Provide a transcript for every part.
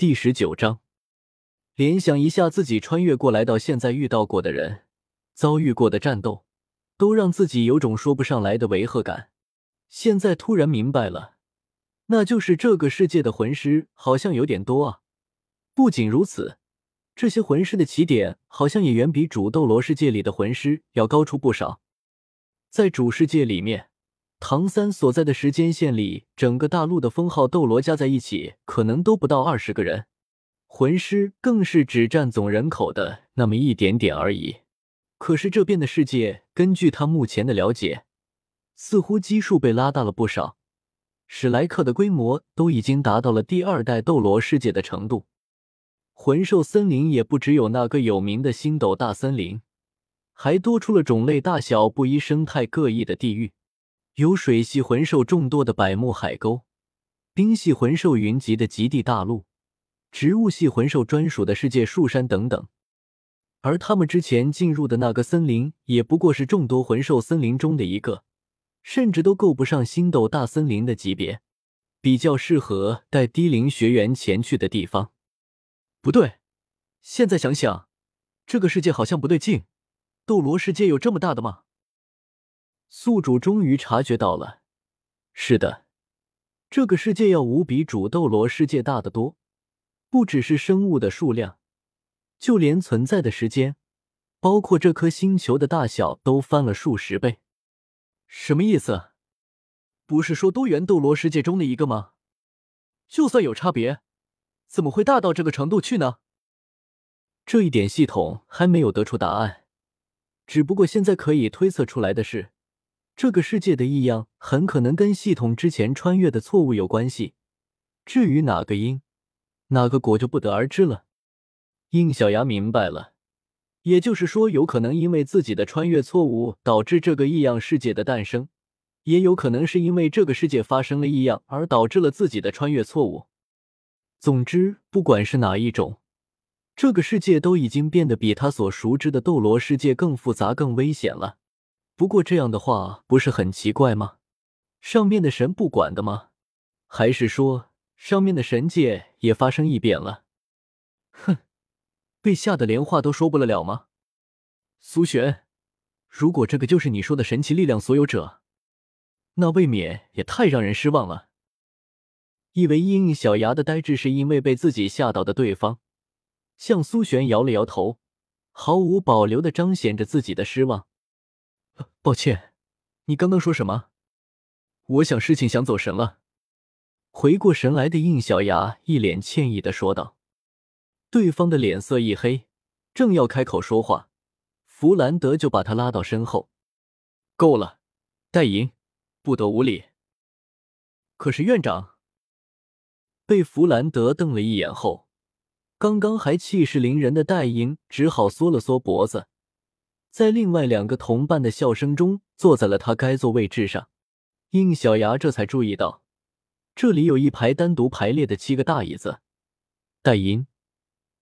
第十九章，联想一下自己穿越过来到现在遇到过的人，遭遇过的战斗，都让自己有种说不上来的违和感。现在突然明白了，那就是这个世界的魂师好像有点多啊！不仅如此，这些魂师的起点好像也远比主斗罗世界里的魂师要高出不少。在主世界里面。唐三所在的时间线里，整个大陆的封号斗罗加在一起，可能都不到二十个人，魂师更是只占总人口的那么一点点而已。可是这边的世界，根据他目前的了解，似乎基数被拉大了不少。史莱克的规模都已经达到了第二代斗罗世界的程度，魂兽森林也不只有那个有名的星斗大森林，还多出了种类大小不一、生态各异的地域。有水系魂兽众多的百慕海沟，冰系魂兽云集的极地大陆，植物系魂兽专属的世界树山等等。而他们之前进入的那个森林，也不过是众多魂兽森林中的一个，甚至都够不上星斗大森林的级别，比较适合带低龄学员前去的地方。不对，现在想想，这个世界好像不对劲。斗罗世界有这么大的吗？宿主终于察觉到了，是的，这个世界要无比主斗罗世界大得多，不只是生物的数量，就连存在的时间，包括这颗星球的大小，都翻了数十倍。什么意思？不是说多元斗罗世界中的一个吗？就算有差别，怎么会大到这个程度去呢？这一点系统还没有得出答案，只不过现在可以推测出来的是。这个世界的异样很可能跟系统之前穿越的错误有关系，至于哪个因，哪个果就不得而知了。应小牙明白了，也就是说，有可能因为自己的穿越错误导致这个异样世界的诞生，也有可能是因为这个世界发生了异样而导致了自己的穿越错误。总之，不管是哪一种，这个世界都已经变得比他所熟知的斗罗世界更复杂、更危险了。不过这样的话不是很奇怪吗？上面的神不管的吗？还是说上面的神界也发生异变了？哼，被吓得连话都说不了了吗？苏璇，如果这个就是你说的神奇力量所有者，那未免也太让人失望了。以为阴小牙的呆滞是因为被自己吓到的对方，向苏璇摇了摇头，毫无保留的彰显着自己的失望。抱歉，你刚刚说什么？我想事情想走神了。回过神来的应小牙一脸歉意的说道。对方的脸色一黑，正要开口说话，弗兰德就把他拉到身后。够了，戴银，不得无礼。可是院长被弗兰德瞪了一眼后，刚刚还气势凌人的戴银只好缩了缩脖子。在另外两个同伴的笑声中，坐在了他该坐位置上。应小牙这才注意到，这里有一排单独排列的七个大椅子。戴银、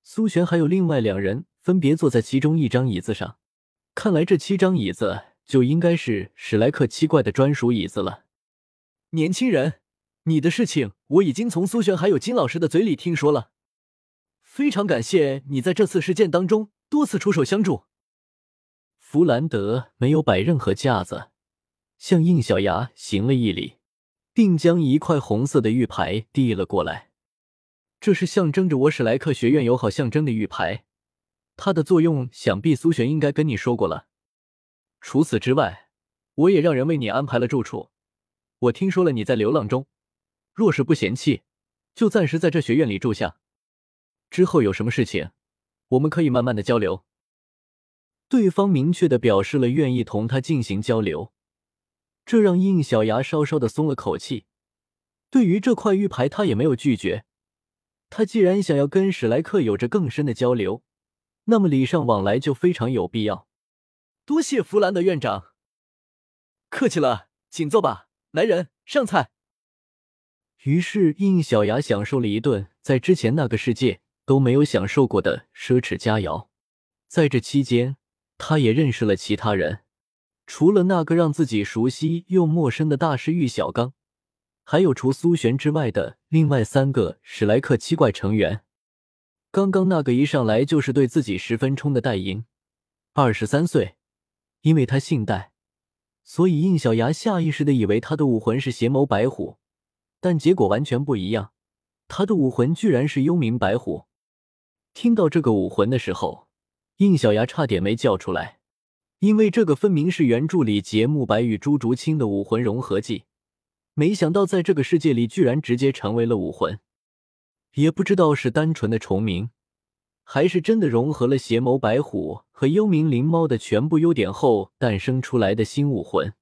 苏璇还有另外两人分别坐在其中一张椅子上。看来这七张椅子就应该是史莱克七怪的专属椅子了。年轻人，你的事情我已经从苏璇还有金老师的嘴里听说了。非常感谢你在这次事件当中多次出手相助。弗兰德没有摆任何架子，向应小牙行了一礼，并将一块红色的玉牌递了过来。这是象征着我史莱克学院友好象征的玉牌，它的作用想必苏璇应该跟你说过了。除此之外，我也让人为你安排了住处。我听说了你在流浪中，若是不嫌弃，就暂时在这学院里住下。之后有什么事情，我们可以慢慢的交流。对方明确的表示了愿意同他进行交流，这让应小牙稍稍的松了口气。对于这块玉牌，他也没有拒绝。他既然想要跟史莱克有着更深的交流，那么礼尚往来就非常有必要。多谢弗兰德院长，客气了，请坐吧。来人，上菜。于是应小牙享受了一顿在之前那个世界都没有享受过的奢侈佳肴。在这期间。他也认识了其他人，除了那个让自己熟悉又陌生的大师玉小刚，还有除苏璇之外的另外三个史莱克七怪成员。刚刚那个一上来就是对自己十分冲的戴莹，二十三岁，因为他姓戴，所以应小牙下意识的以为他的武魂是邪眸白虎，但结果完全不一样，他的武魂居然是幽冥白虎。听到这个武魂的时候，应小牙差点没叫出来，因为这个分明是原著里节目白与朱竹清的武魂融合技，没想到在这个世界里居然直接成为了武魂。也不知道是单纯的重名，还是真的融合了邪眸白虎和幽冥灵猫的全部优点后诞生出来的新武魂。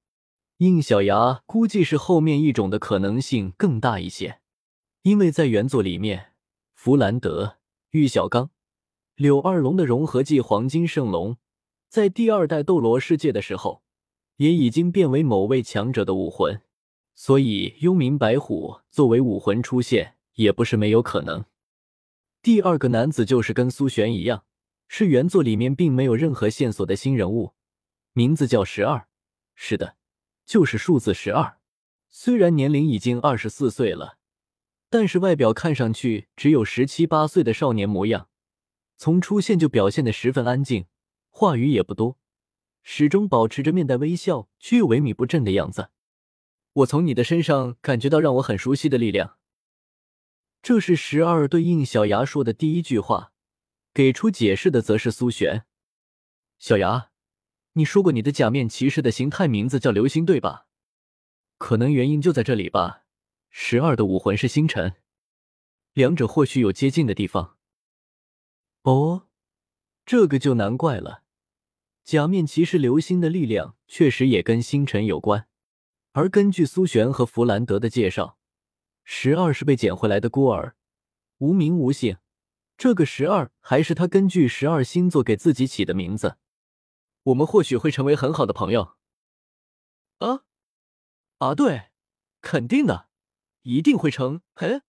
应小牙估计是后面一种的可能性更大一些，因为在原作里面，弗兰德、玉小刚、柳二龙的融合技黄金圣龙，在第二代斗罗世界的时候，也已经变为某位强者的武魂，所以幽冥白虎作为武魂出现。也不是没有可能。第二个男子就是跟苏璇一样，是原作里面并没有任何线索的新人物，名字叫十二。是的，就是数字十二。虽然年龄已经二十四岁了，但是外表看上去只有十七八岁的少年模样。从出现就表现的十分安静，话语也不多，始终保持着面带微笑却又萎靡不振的样子。我从你的身上感觉到让我很熟悉的力量。这是十二对应小牙说的第一句话，给出解释的则是苏璇。小牙，你说过你的假面骑士的形态名字叫流星，对吧？可能原因就在这里吧。十二的武魂是星辰，两者或许有接近的地方。哦，这个就难怪了。假面骑士流星的力量确实也跟星辰有关，而根据苏璇和弗兰德的介绍。十二是被捡回来的孤儿，无名无姓。这个十二还是他根据十二星座给自己起的名字。我们或许会成为很好的朋友。啊啊，对，肯定的，一定会成。嘿，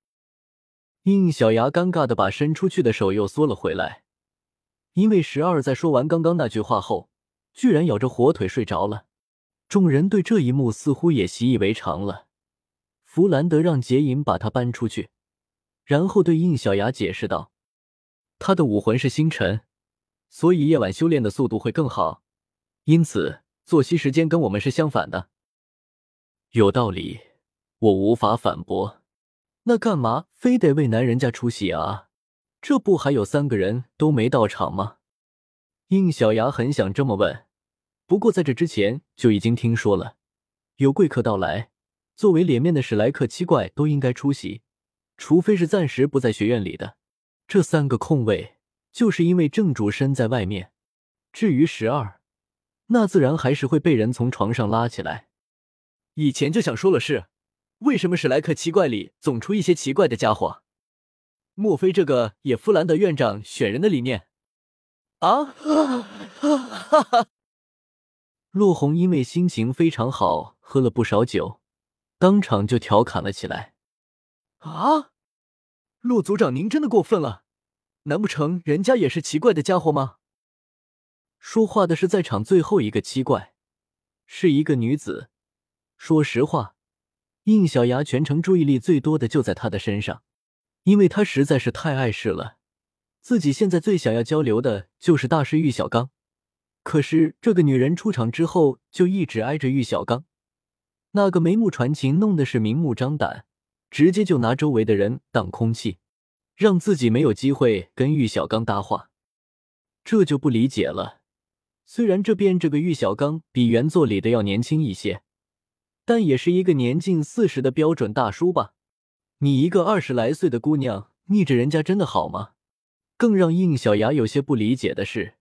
应小牙尴尬的把伸出去的手又缩了回来，因为十二在说完刚刚那句话后，居然咬着火腿睡着了。众人对这一幕似乎也习以为常了。弗兰德让杰隐把他搬出去，然后对应小牙解释道：“他的武魂是星辰，所以夜晚修炼的速度会更好，因此作息时间跟我们是相反的。”有道理，我无法反驳。那干嘛非得为男人家出席啊？这不还有三个人都没到场吗？应小牙很想这么问，不过在这之前就已经听说了有贵客到来。作为脸面的史莱克七怪都应该出席，除非是暂时不在学院里的。这三个空位，就是因为正主身在外面。至于十二，那自然还是会被人从床上拉起来。以前就想说了是，为什么史莱克七怪里总出一些奇怪的家伙？莫非这个也弗兰德院长选人的理念？啊哈哈哈！洛红因为心情非常好，喝了不少酒。当场就调侃了起来：“啊，骆族长，您真的过分了！难不成人家也是奇怪的家伙吗？”说话的是在场最后一个七怪，是一个女子。说实话，应小牙全程注意力最多的就在她的身上，因为她实在是太碍事了。自己现在最想要交流的就是大师玉小刚，可是这个女人出场之后就一直挨着玉小刚。那个眉目传情，弄的是明目张胆，直接就拿周围的人当空气，让自己没有机会跟玉小刚搭话，这就不理解了。虽然这边这个玉小刚比原作里的要年轻一些，但也是一个年近四十的标准大叔吧？你一个二十来岁的姑娘逆着人家，真的好吗？更让应小牙有些不理解的是，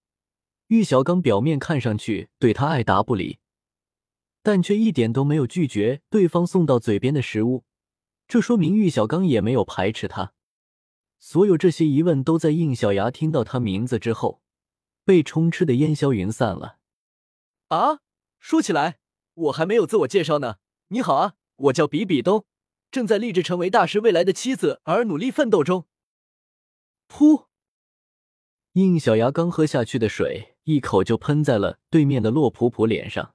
玉小刚表面看上去对他爱答不理。但却一点都没有拒绝对方送到嘴边的食物，这说明玉小刚也没有排斥他。所有这些疑问都在应小牙听到他名字之后，被充斥的烟消云散了。啊，说起来，我还没有自我介绍呢。你好啊，我叫比比东，正在立志成为大师未来的妻子而努力奋斗中。噗！应小牙刚喝下去的水，一口就喷在了对面的洛普普脸上。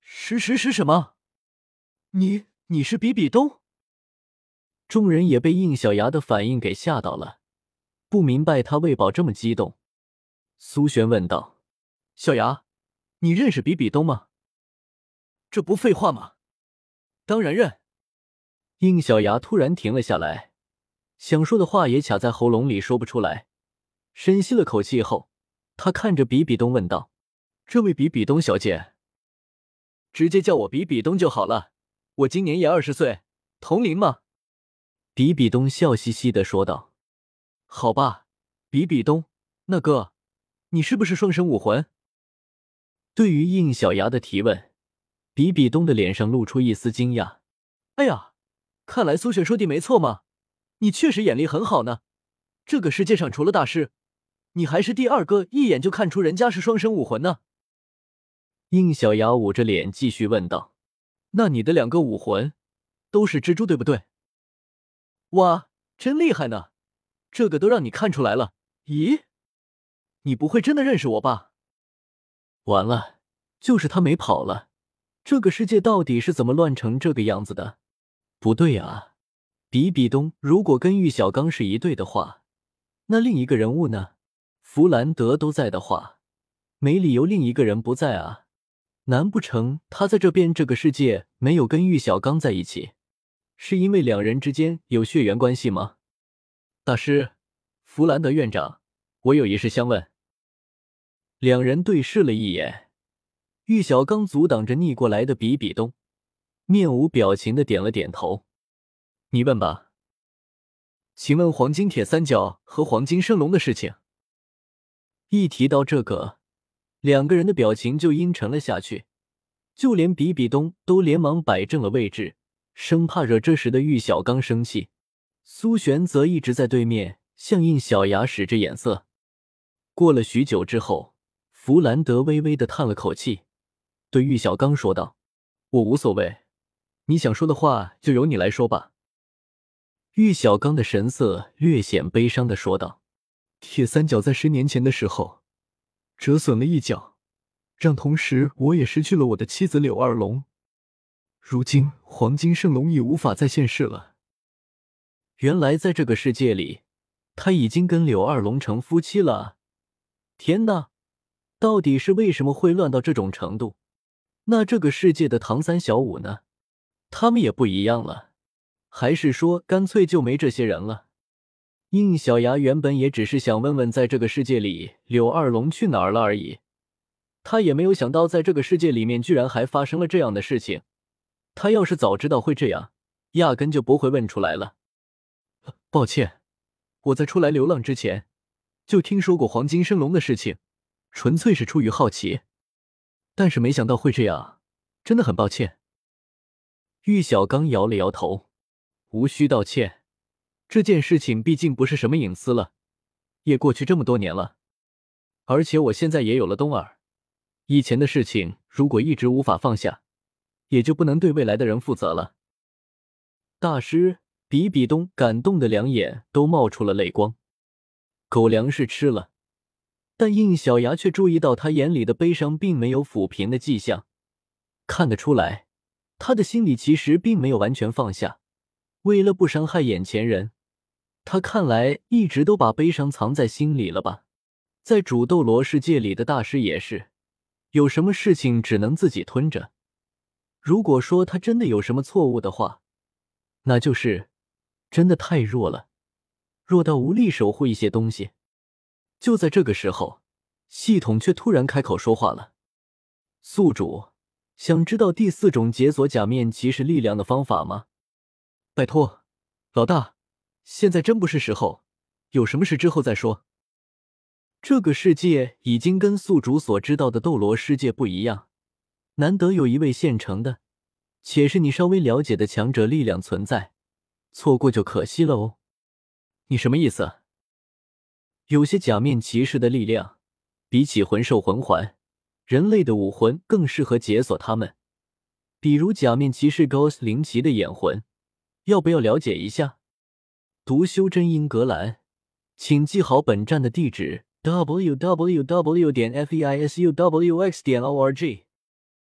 是是是什么？你你是比比东？众人也被应小牙的反应给吓到了，不明白他为宝这么激动。苏璇问道：“小牙，你认识比比东吗？”“这不废话吗？当然认。”应小牙突然停了下来，想说的话也卡在喉咙里说不出来。深吸了口气后，他看着比比东问道：“这位比比东小姐，直接叫我比比东就好了。我今年也二十岁，同龄嘛。”比比东笑嘻嘻的说道：“好吧，比比东，那哥，你是不是双生武魂？”对于应小牙的提问，比比东的脸上露出一丝惊讶。“哎呀，看来苏璇说的没错嘛，你确实眼力很好呢。这个世界上除了大师，你还是第二个一眼就看出人家是双生武魂呢。”应小牙捂着脸继续问道：“那你的两个武魂都是蜘蛛，对不对？”哇，真厉害呢！这个都让你看出来了。咦，你不会真的认识我吧？完了，就是他没跑了。这个世界到底是怎么乱成这个样子的？不对啊，比比东如果跟玉小刚是一对的话，那另一个人物呢？弗兰德都在的话，没理由另一个人不在啊。难不成他在这边这个世界没有跟玉小刚在一起？是因为两人之间有血缘关系吗？大师，弗兰德院长，我有一事相问。两人对视了一眼，玉小刚阻挡着逆过来的比比东，面无表情的点了点头。你问吧。请问黄金铁三角和黄金圣龙的事情。一提到这个，两个人的表情就阴沉了下去，就连比比东都连忙摆正了位置。生怕惹这时的玉小刚生气，苏璇则一直在对面向应小牙使着眼色。过了许久之后，弗兰德微微的叹了口气，对玉小刚说道：“我无所谓，你想说的话就由你来说吧。”玉小刚的神色略显悲伤的说道：“铁三角在十年前的时候折损了一角，让同时我也失去了我的妻子柳二龙。”如今黄金圣龙已无法再现世了。原来在这个世界里，他已经跟柳二龙成夫妻了。天哪，到底是为什么会乱到这种程度？那这个世界的唐三、小五呢？他们也不一样了，还是说干脆就没这些人了？应小牙原本也只是想问问，在这个世界里柳二龙去哪儿了而已。他也没有想到，在这个世界里面居然还发生了这样的事情。他要是早知道会这样，压根就不会问出来了。抱歉，我在出来流浪之前就听说过黄金升龙的事情，纯粹是出于好奇，但是没想到会这样，真的很抱歉。玉小刚摇了摇头，无需道歉，这件事情毕竟不是什么隐私了，也过去这么多年了，而且我现在也有了冬儿，以前的事情如果一直无法放下。也就不能对未来的人负责了。大师比比东感动的两眼都冒出了泪光。狗粮是吃了，但应小牙却注意到他眼里的悲伤并没有抚平的迹象，看得出来，他的心里其实并没有完全放下。为了不伤害眼前人，他看来一直都把悲伤藏在心里了吧？在主斗罗世界里的大师也是，有什么事情只能自己吞着。如果说他真的有什么错误的话，那就是真的太弱了，弱到无力守护一些东西。就在这个时候，系统却突然开口说话了：“宿主，想知道第四种解锁假面骑士力量的方法吗？”拜托，老大，现在真不是时候，有什么事之后再说。这个世界已经跟宿主所知道的斗罗世界不一样。难得有一位现成的，且是你稍微了解的强者力量存在，错过就可惜了哦。你什么意思？有些假面骑士的力量，比起魂兽魂环，人类的武魂更适合解锁他们。比如假面骑士 Ghost 灵奇的眼魂，要不要了解一下？读修真英格兰，请记好本站的地址：w w w. 点 f e i s u w x. 点 o r g。